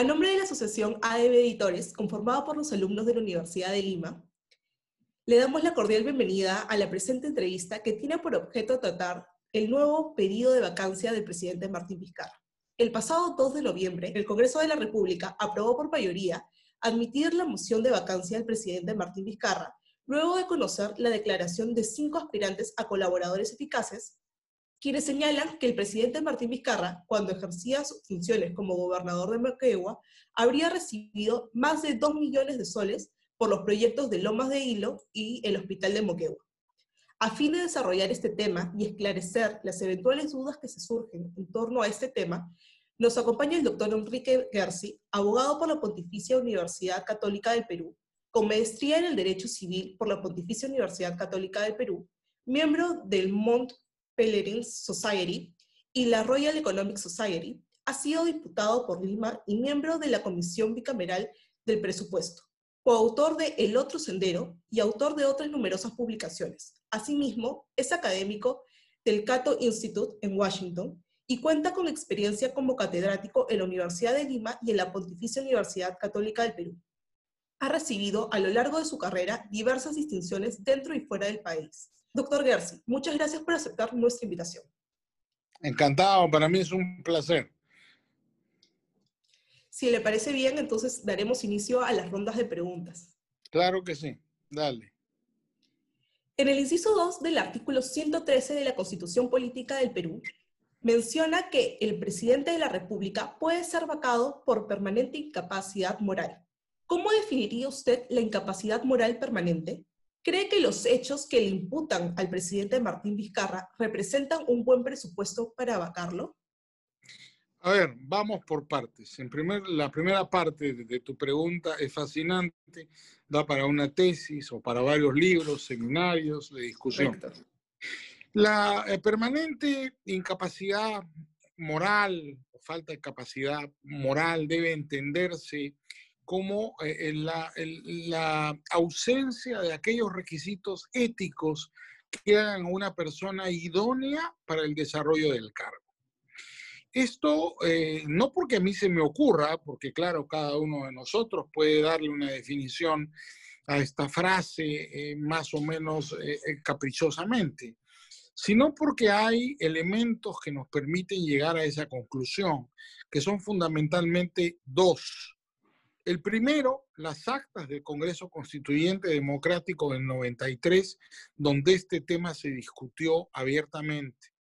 A nombre de la Asociación AEB Editores, conformada por los alumnos de la Universidad de Lima, le damos la cordial bienvenida a la presente entrevista que tiene por objeto tratar el nuevo pedido de vacancia del presidente Martín Vizcarra. El pasado 2 de noviembre, el Congreso de la República aprobó por mayoría admitir la moción de vacancia del presidente Martín Vizcarra, luego de conocer la declaración de cinco aspirantes a colaboradores eficaces, quienes señalan que el presidente Martín Vizcarra, cuando ejercía sus funciones como gobernador de Moquegua, habría recibido más de 2 millones de soles por los proyectos de Lomas de Hilo y el Hospital de Moquegua. A fin de desarrollar este tema y esclarecer las eventuales dudas que se surgen en torno a este tema, nos acompaña el doctor Enrique Gersi, abogado por la Pontificia Universidad Católica del Perú, con maestría en el Derecho Civil por la Pontificia Universidad Católica del Perú, miembro del Mont Pelerin Society y la Royal Economic Society, ha sido diputado por Lima y miembro de la Comisión Bicameral del Presupuesto coautor de El otro sendero y autor de otras numerosas publicaciones. Asimismo, es académico del Cato Institute en Washington y cuenta con experiencia como catedrático en la Universidad de Lima y en la Pontificia Universidad Católica del Perú. Ha recibido a lo largo de su carrera diversas distinciones dentro y fuera del país. Doctor Gersi, muchas gracias por aceptar nuestra invitación. Encantado, para mí es un placer. Si le parece bien, entonces daremos inicio a las rondas de preguntas. Claro que sí, dale. En el inciso 2 del artículo 113 de la Constitución Política del Perú, menciona que el presidente de la República puede ser vacado por permanente incapacidad moral. ¿Cómo definiría usted la incapacidad moral permanente? ¿Cree que los hechos que le imputan al presidente Martín Vizcarra representan un buen presupuesto para vacarlo? A ver, vamos por partes. En primer, la primera parte de, tu pregunta es fascinante, da para una tesis o para varios libros, seminarios de discusión. La eh, permanente incapacidad moral o falta de capacidad moral debe entenderse como eh, la, ausencia de aquellos requisitos éticos que hagan una persona idónea para el desarrollo del cargo. Esto eh, no porque a mí se me ocurra, porque claro, cada uno de nosotros puede darle una definición a esta frase eh, más o menos caprichosamente, sino porque hay elementos que nos permiten llegar a esa conclusión, que son fundamentalmente dos. El primero, las actas del Congreso Constituyente Democrático del 93, donde este tema se discutió abiertamente.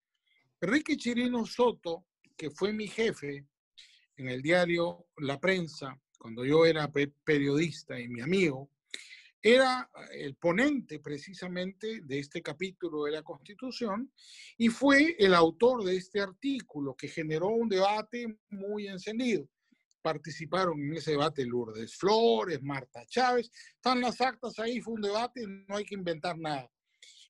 Enrique Chirino Soto que fue mi jefe en el diario La Prensa, cuando yo era periodista y mi amigo, era el ponente precisamente de este capítulo de la Constitución y fue el autor de este artículo que generó un debate muy encendido. Participaron en ese debate Lourdes Flores, Marta Chávez, están las actas ahí, fue un debate, no hay que inventar nada.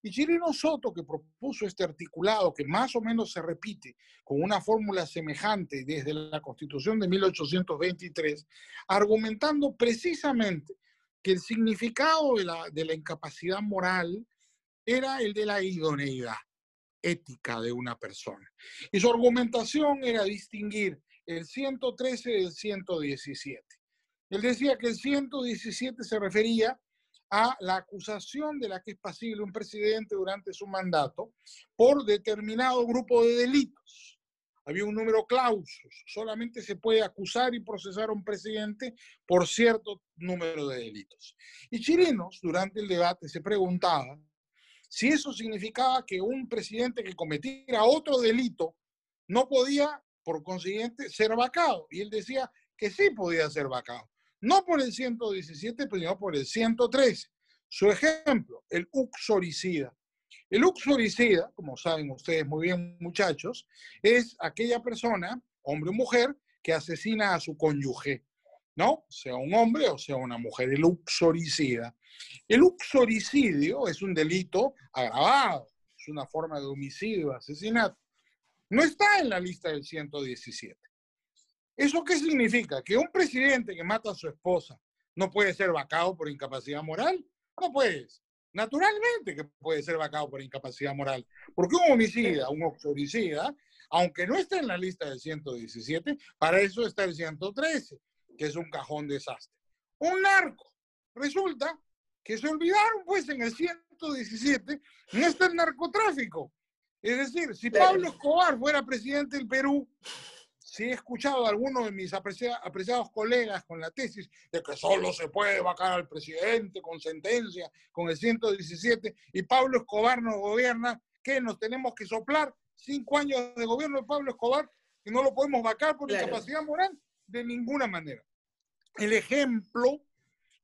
Y Chirino Soto, que propuso este articulado, que más o menos se repite con una fórmula semejante desde la Constitución de 1823, argumentando precisamente que el significado de la, de la incapacidad moral era el de la idoneidad ética de una persona. Y su argumentación era distinguir el 113 del 117. Él decía que el 117 se refería a la acusación de la que es pasible un presidente durante su mandato por determinado grupo de delitos. Había un número clausus, solamente se puede acusar y procesar a un presidente por cierto número de delitos. Y Chirinos, durante el debate, se preguntaba si eso significaba que un presidente que cometiera otro delito no podía, por consiguiente, ser vacado. Y él decía que sí podía ser vacado no por el 117, sino por el 113. Su ejemplo, el uxoricida. El uxoricida, como saben ustedes muy bien muchachos, es aquella persona, hombre o mujer, que asesina a su cónyuge, ¿no? Sea un hombre o sea una mujer, el uxoricida. El uxoricidio es un delito agravado, es una forma de homicidio, asesinato. No está en la lista del 117. ¿Eso qué significa? ¿Que un presidente que mata a su esposa no puede ser vacado por incapacidad moral? No puedes. Naturalmente que puede ser vacado por incapacidad moral. Porque un homicida, un homicida, aunque no esté en la lista del 117, para eso está el 113. que es un cajón desastre. Un narco. Resulta que se olvidaron, pues, en el 117, no está el narcotráfico. Es decir, si Pablo Escobar fuera presidente del Perú, si he escuchado a algunos de mis apreciados colegas con la tesis de que solo se puede vacar al presidente con sentencia, con el 117, y Pablo Escobar nos gobierna, ¿qué? Nos tenemos que soplar cinco años de gobierno de Pablo Escobar y no lo podemos vacar por incapacidad moral de ninguna manera. El ejemplo,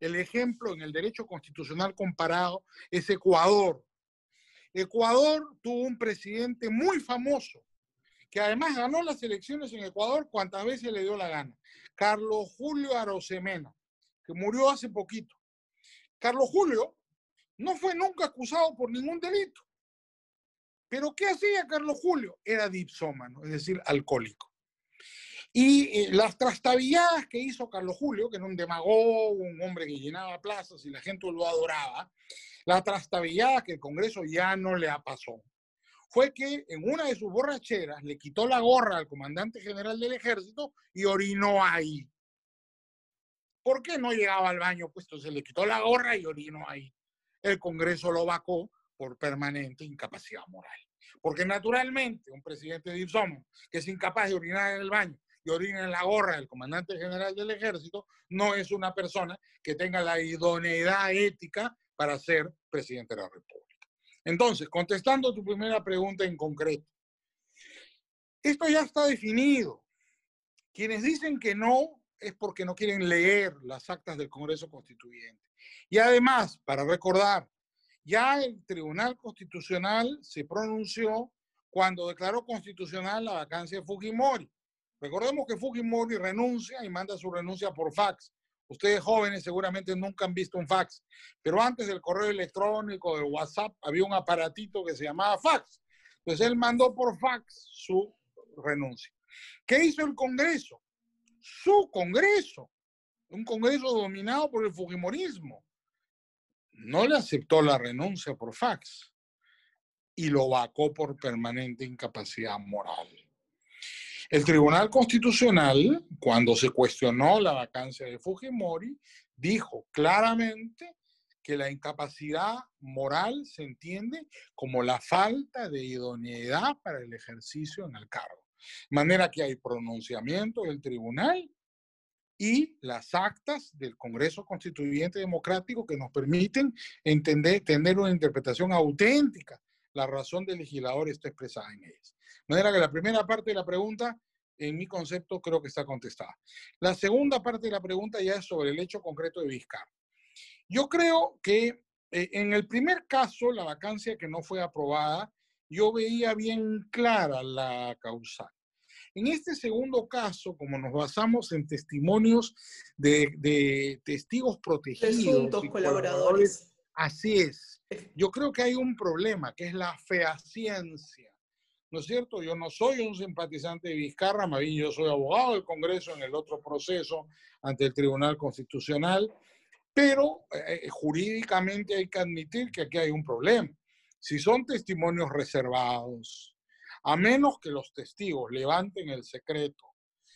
el ejemplo en el derecho constitucional comparado es Ecuador. Ecuador tuvo un presidente muy famoso, que además ganó las elecciones en Ecuador cuantas veces le dio la gana. Carlos Julio Arosemena, que murió hace poquito. Carlos Julio no fue nunca acusado por ningún delito. Pero ¿qué hacía Carlos Julio? Era dipsómano, es decir, alcohólico. Y eh, las trastabilladas que hizo Carlos Julio, que era un demagogo, un hombre que llenaba plazas y la gente lo adoraba, la trastabillada que el Congreso ya no le pasado fue que en una de sus borracheras le quitó la gorra al comandante general del ejército y orinó ahí. ¿Por qué no llegaba al baño? Pues se le quitó la gorra y orinó ahí. El Congreso lo vacó por permanente incapacidad moral. Porque naturalmente un presidente de Ipsum que es incapaz de orinar en el baño y orina en la gorra del comandante general del ejército no es una persona que tenga la idoneidad ética para ser presidente de la República. Entonces, contestando tu primera pregunta en concreto, esto ya está definido. Quienes dicen que no es porque no quieren leer las actas del Congreso Constituyente. Y además, para recordar, ya el Tribunal Constitucional se pronunció cuando declaró constitucional la vacancia de Fujimori. Recordemos que Fujimori renuncia y manda su renuncia por fax. Ustedes jóvenes seguramente nunca han visto un fax, pero antes del correo electrónico, del WhatsApp, había un aparatito que se llamaba fax. Entonces él mandó por fax su renuncia. ¿Qué hizo el Congreso? Su Congreso, un Congreso dominado por el Fujimorismo, no le aceptó la renuncia por fax y lo vacó por permanente incapacidad moral. El Tribunal Constitucional, cuando se cuestionó la vacancia de Fujimori, dijo claramente que la incapacidad moral se entiende como la falta de idoneidad para el ejercicio en el cargo. De manera que hay pronunciamiento del tribunal y las actas del Congreso Constituyente Democrático que nos permiten entender, tener una interpretación auténtica. La razón del legislador está expresada en ellas. Manera que la primera parte de la pregunta, en mi concepto, creo que está contestada. La segunda parte de la pregunta ya es sobre el hecho concreto de Vizcarra. Yo creo que eh, en el primer caso, la vacancia que no fue aprobada, yo veía bien clara la causal. En este segundo caso, como nos basamos en testimonios de, testigos protegidos, Presuntos colaboradores, así es. Yo creo que hay un problema, que es la fehaciencia ¿no es cierto? Yo no soy un simpatizante de Vizcarra, más yo soy abogado del Congreso en el otro proceso ante el Tribunal Constitucional, pero eh, eh, jurídicamente hay que admitir que aquí hay un problema. Si son testimonios reservados, a menos que los testigos levanten el secreto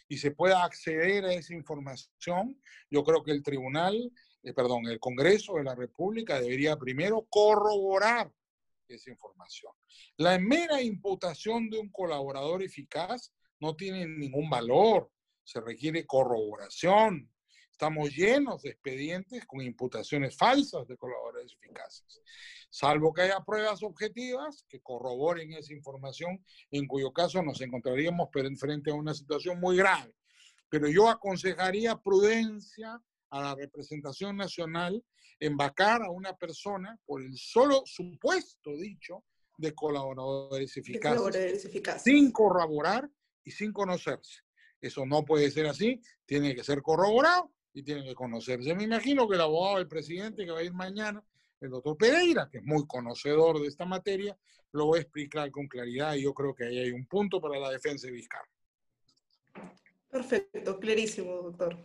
y se pueda acceder a esa información, yo creo que el tribunal, eh, perdón, el Congreso de la República debería primero corroborar esa información. La mera imputación de un colaborador eficaz no tiene ningún valor, se requiere corroboración. Estamos llenos de expedientes con imputaciones falsas de colaboradores eficaces, salvo que haya pruebas objetivas que corroboren esa información, en cuyo caso nos encontraríamos frente a una situación muy grave. Pero yo aconsejaría prudencia a la representación nacional embarcar a una persona por el solo supuesto dicho de colaboradores eficaces, sin corroborar y sin conocerse. Eso no puede ser así, tiene que ser corroborado y tiene que conocerse. Me imagino que el abogado del presidente que va a ir mañana, el doctor Pereira, que es muy conocedor de esta materia, lo va a explicar con claridad y yo creo que ahí hay un punto para la defensa de Vizcarra. Perfecto, clarísimo, doctor.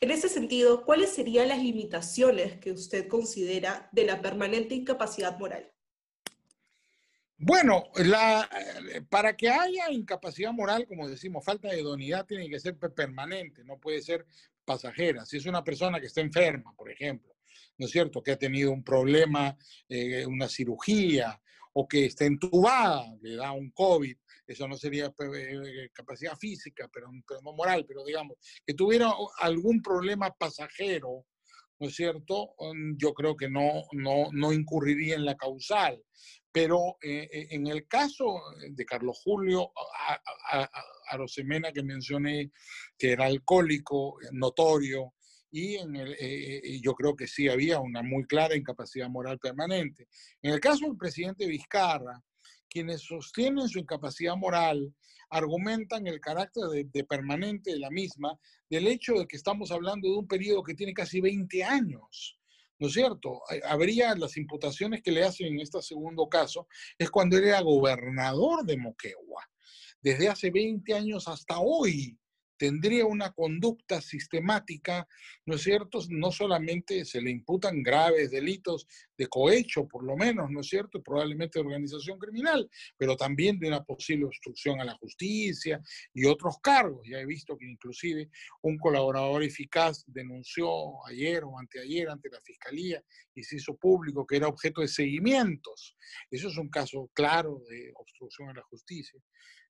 En ese sentido, ¿cuáles serían las limitaciones que usted considera de la permanente incapacidad moral? Bueno, eh, para que haya incapacidad moral, como decimos, falta de idoneidad tiene que ser permanente, no puede ser pasajera. Si es una persona que está enferma, por ejemplo, ¿no es cierto? Que ha tenido un problema, eh, una cirugía, o que está entubada, le da un COVID, eso no sería eh, capacidad física, pero, no moral, pero digamos, que tuviera algún problema pasajero, ¿no es cierto? Mm, yo creo que no, no, no incurriría en la causal. Pero eh, eh, en el caso de Carlos Julio Arosemena, que mencioné, que era alcohólico, notorio, y en el, eh, yo creo que sí había una muy clara incapacidad moral permanente. En el caso del presidente Vizcarra, quienes sostienen su incapacidad moral argumentan el carácter de, permanente de la misma del hecho de que estamos hablando de un periodo que tiene casi 20 años. ¿no es cierto? Habría las imputaciones que le hacen en este segundo caso, es cuando era gobernador de Moquegua. Desde hace 20 años hasta hoy, tendría una conducta sistemática, ¿no es cierto? No solamente se le imputan graves delitos de cohecho, por lo menos, ¿no es cierto? Probablemente de organización criminal, pero también de una posible obstrucción a la justicia y otros cargos. Ya he visto que inclusive un colaborador eficaz denunció ayer o anteayer ante la fiscalía y se hizo público que era objeto de seguimientos. Eso es un caso claro de obstrucción a la justicia.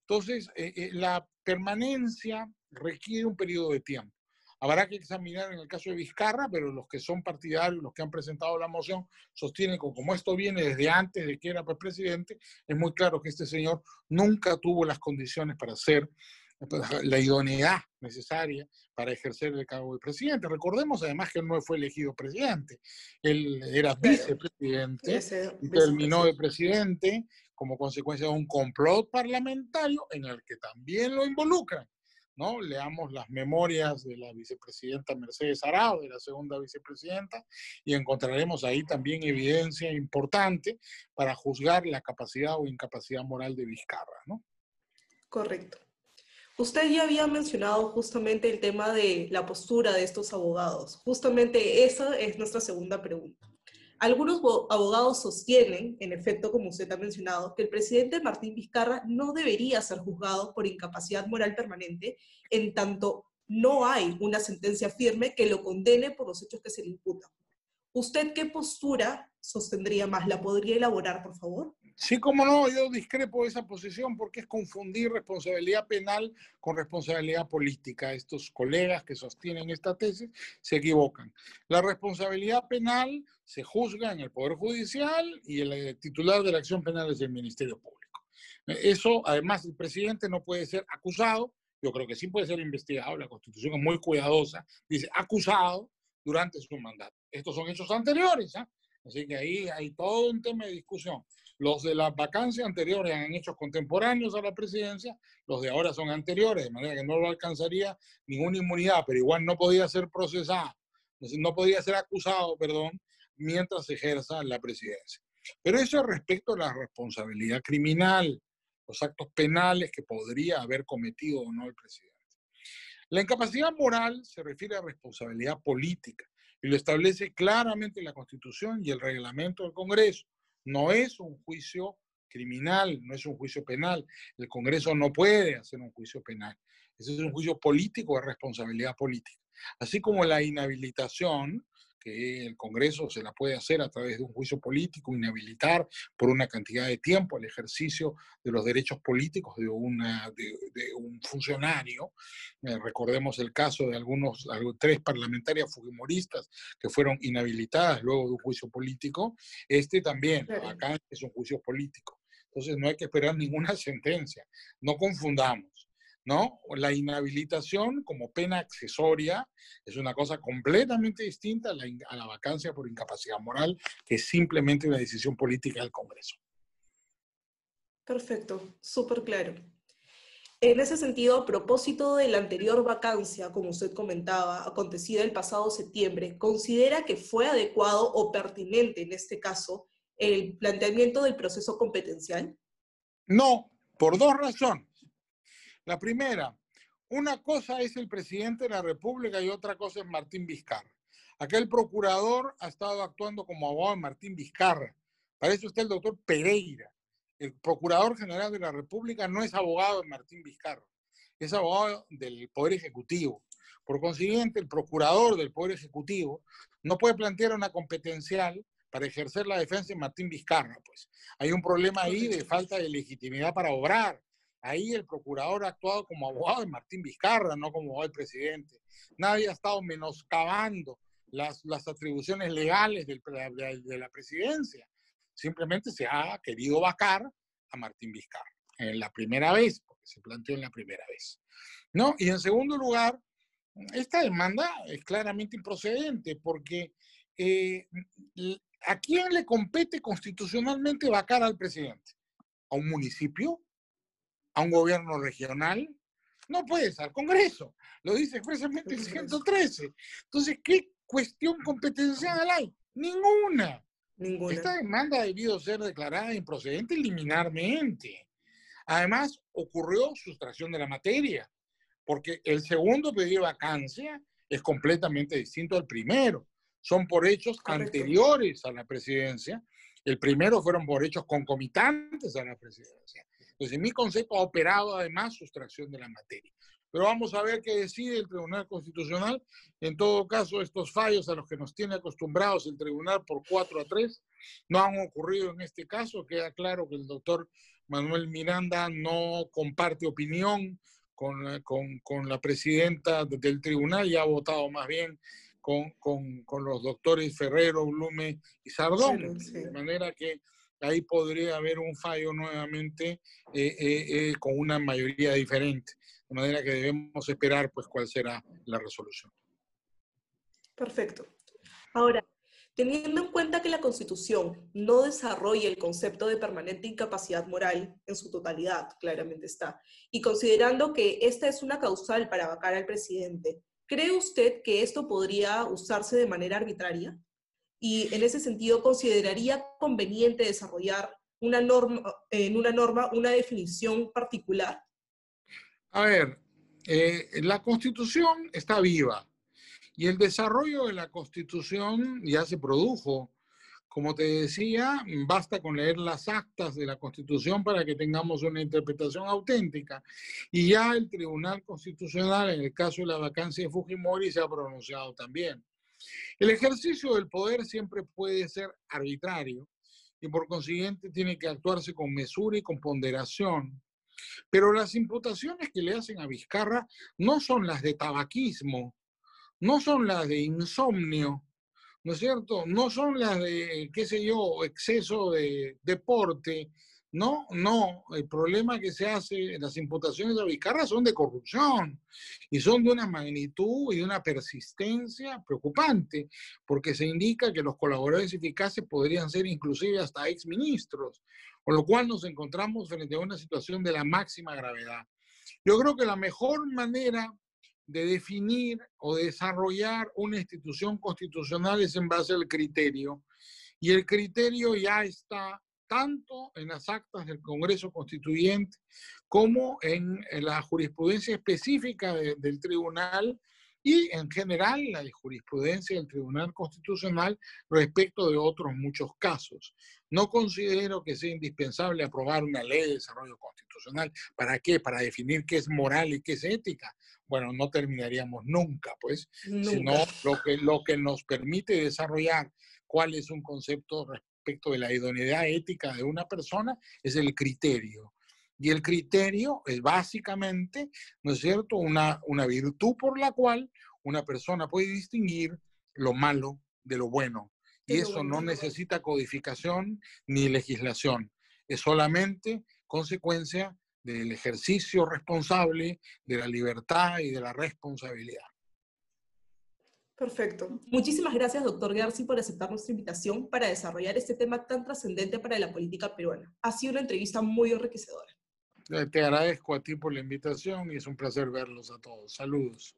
Entonces, eh, eh, la permanencia requiere un periodo de tiempo. Habrá que examinar en el caso de Vizcarra, pero los que son partidarios, los que han presentado la moción, sostienen que como esto viene desde antes de que era presidente, es muy claro que este señor nunca tuvo las condiciones para ser pues, la idoneidad necesaria para ejercer el cargo de presidente. Recordemos además que él no fue elegido presidente, él era vicepresidente y terminó de presidente como consecuencia de un complot parlamentario en el que también lo involucran ¿no? Leamos las memorias de la vicepresidenta Mercedes Arao, de la segunda vicepresidenta, y encontraremos ahí también evidencia importante para juzgar la capacidad o incapacidad moral de Vizcarra, ¿no? Correcto. Usted ya había mencionado justamente el tema de la postura de estos abogados. Justamente esa es nuestra segunda pregunta. Algunos abogados sostienen, en efecto, como usted ha mencionado, que el presidente Martín Vizcarra no debería ser juzgado por incapacidad moral permanente, en tanto no hay una sentencia firme que lo condene por los hechos que se le imputan. ¿Usted qué postura sostendría más? ¿La podría elaborar, por favor? Sí, como no, yo discrepo de esa posición porque es confundir responsabilidad penal con responsabilidad política. Estos colegas que sostienen esta tesis se equivocan. La responsabilidad penal se juzga en el Poder Judicial y el eh, titular de la acción penal es el Ministerio Público. Eso, además, el presidente no puede ser acusado, yo creo que sí puede ser investigado, la Constitución es muy cuidadosa, dice acusado durante su mandato. Estos son hechos anteriores, ¿ah? así que ahí hay todo un tema de discusión. Los de las vacancias anteriores han hechos contemporáneos a la presidencia, los de ahora son anteriores, de manera que no lo alcanzaría ninguna inmunidad, pero igual no podía ser procesado, no podía ser acusado, perdón, mientras ejerza la presidencia. Pero eso es respecto a la responsabilidad criminal, los actos penales que podría haber cometido o no el presidente. La incapacidad moral se refiere a responsabilidad política y lo establece claramente la Constitución y el reglamento del Congreso. No es un juicio criminal, no es un juicio penal. El Congreso no puede hacer un juicio penal. Ese es un juicio político de responsabilidad política. Así como la inhabilitación que el Congreso se la puede hacer a través de un juicio político, inhabilitar por una cantidad de tiempo el ejercicio de los derechos políticos de, una, de, un funcionario. Eh, recordemos el caso de algunos, tres parlamentarias fujimoristas que fueron inhabilitadas luego de un juicio político. Este también, acá es un juicio político. Entonces no hay que esperar ninguna sentencia. No confundamos. ¿No? La inhabilitación como pena accesoria es una cosa completamente distinta a la, vacancia por incapacidad moral, que es simplemente una decisión política del Congreso. Perfecto, súper claro. En ese sentido, a propósito de la anterior vacancia, como usted comentaba, acontecida el pasado septiembre, ¿considera que fue adecuado o pertinente en este caso el planteamiento del proceso competencial? No, por dos razones. La primera, una cosa es el presidente de la República y otra cosa es Martín Vizcarra. Aquel procurador ha estado actuando como abogado de Martín Vizcarra. Parece usted el doctor Pereira. El procurador general de la República no es abogado de Martín Vizcarra, es abogado del Poder Ejecutivo. Por consiguiente, el procurador del Poder Ejecutivo no puede plantear una competencial para ejercer la defensa de Martín Vizcarra. Pues hay un problema ahí de falta de legitimidad para obrar. Ahí el procurador ha actuado como abogado de Martín Vizcarra, no como abogado del presidente. Nadie ha estado menoscabando las, las atribuciones legales del, de la presidencia. Simplemente se ha querido vacar a Martín Vizcarra en la primera vez, porque se planteó en la primera vez. ¿No? Y en segundo lugar, esta demanda es claramente improcedente porque eh, ¿a quién le compete constitucionalmente vacar al presidente? ¿A un municipio? ¿A un gobierno regional? No puede ser al Congreso. Lo dice expresamente el 113. Entonces, ¿qué cuestión competencial hay? Ninguna. Ninguna. Esta demanda ha debido ser declarada improcedente liminarmente. Además, ocurrió sustracción de la materia, porque el segundo pedido de vacancia es completamente distinto al primero. Son por hechos anteriores a la presidencia. El primero fueron por hechos concomitantes a la presidencia. Entonces, en mi concepto ha operado además sustracción de la materia. Pero vamos a ver qué decide el Tribunal Constitucional. En todo caso, estos fallos a los que nos tiene acostumbrados el Tribunal por 4 a 3 no han ocurrido en este caso. Queda claro que el doctor Manuel Miranda no comparte opinión con, eh, con, con la presidenta del tribunal y ha votado más bien con, con los doctores Ferrero, Blume y Sardón. De manera que ahí podría haber un fallo nuevamente eh, eh, con una mayoría diferente. De manera que debemos esperar pues cuál será la resolución. Perfecto. Ahora, Teniendo en cuenta que la Constitución no desarrolla el concepto de permanente incapacidad moral en su totalidad, claramente está, y considerando que esta es una causal para vacar al presidente, ¿cree usted que esto podría usarse de manera arbitraria? Y en ese sentido, ¿consideraría conveniente desarrollar una norma, en una norma una definición particular? A ver, eh, la Constitución está viva y el desarrollo de la Constitución ya se produjo. Como te decía, basta con leer las actas de la Constitución para que tengamos una interpretación auténtica. Y ya el Tribunal Constitucional, en el caso de la vacancia de Fujimori, se ha pronunciado también. El ejercicio del poder siempre puede ser arbitrario y por consiguiente tiene que actuarse con mesura y con ponderación. Pero las imputaciones que le hacen a Vizcarra no son las de tabaquismo, no son las de insomnio, ¿no es cierto? No son las de, qué sé yo, exceso de deporte. No, no, el problema que se hace, las imputaciones de Vizcarra son de corrupción y son de una magnitud y de una persistencia preocupante, porque se indica que los colaboradores eficaces podrían ser inclusive hasta exministros, con lo cual nos encontramos frente a una situación de la máxima gravedad. Yo creo que la mejor manera de definir o desarrollar una institución constitucional es en base al criterio. Y el criterio ya está tanto en las actas del Congreso Constituyente como en, la jurisprudencia específica del tribunal y en general la jurisprudencia del Tribunal Constitucional respecto de otros muchos casos. No considero que sea indispensable aprobar una ley de desarrollo constitucional. ¿Para qué? Para definir qué es moral y qué es ética. Bueno, no terminaríamos nunca, pues, sino lo que, lo que nos permite desarrollar cuál es un concepto respecto de la idoneidad ética de una persona es el criterio. Y el criterio es básicamente, ¿no es cierto?, una, una virtud por la cual una persona puede distinguir lo malo de lo bueno. Y eso no necesita codificación ni legislación. Es solamente consecuencia del ejercicio responsable de la libertad y de la responsabilidad. Perfecto. Muchísimas gracias, doctor Garci, por aceptar nuestra invitación para desarrollar este tema tan trascendente para la política peruana. Ha sido una entrevista muy enriquecedora. Te agradezco a ti por la invitación y es un placer verlos a todos. Saludos.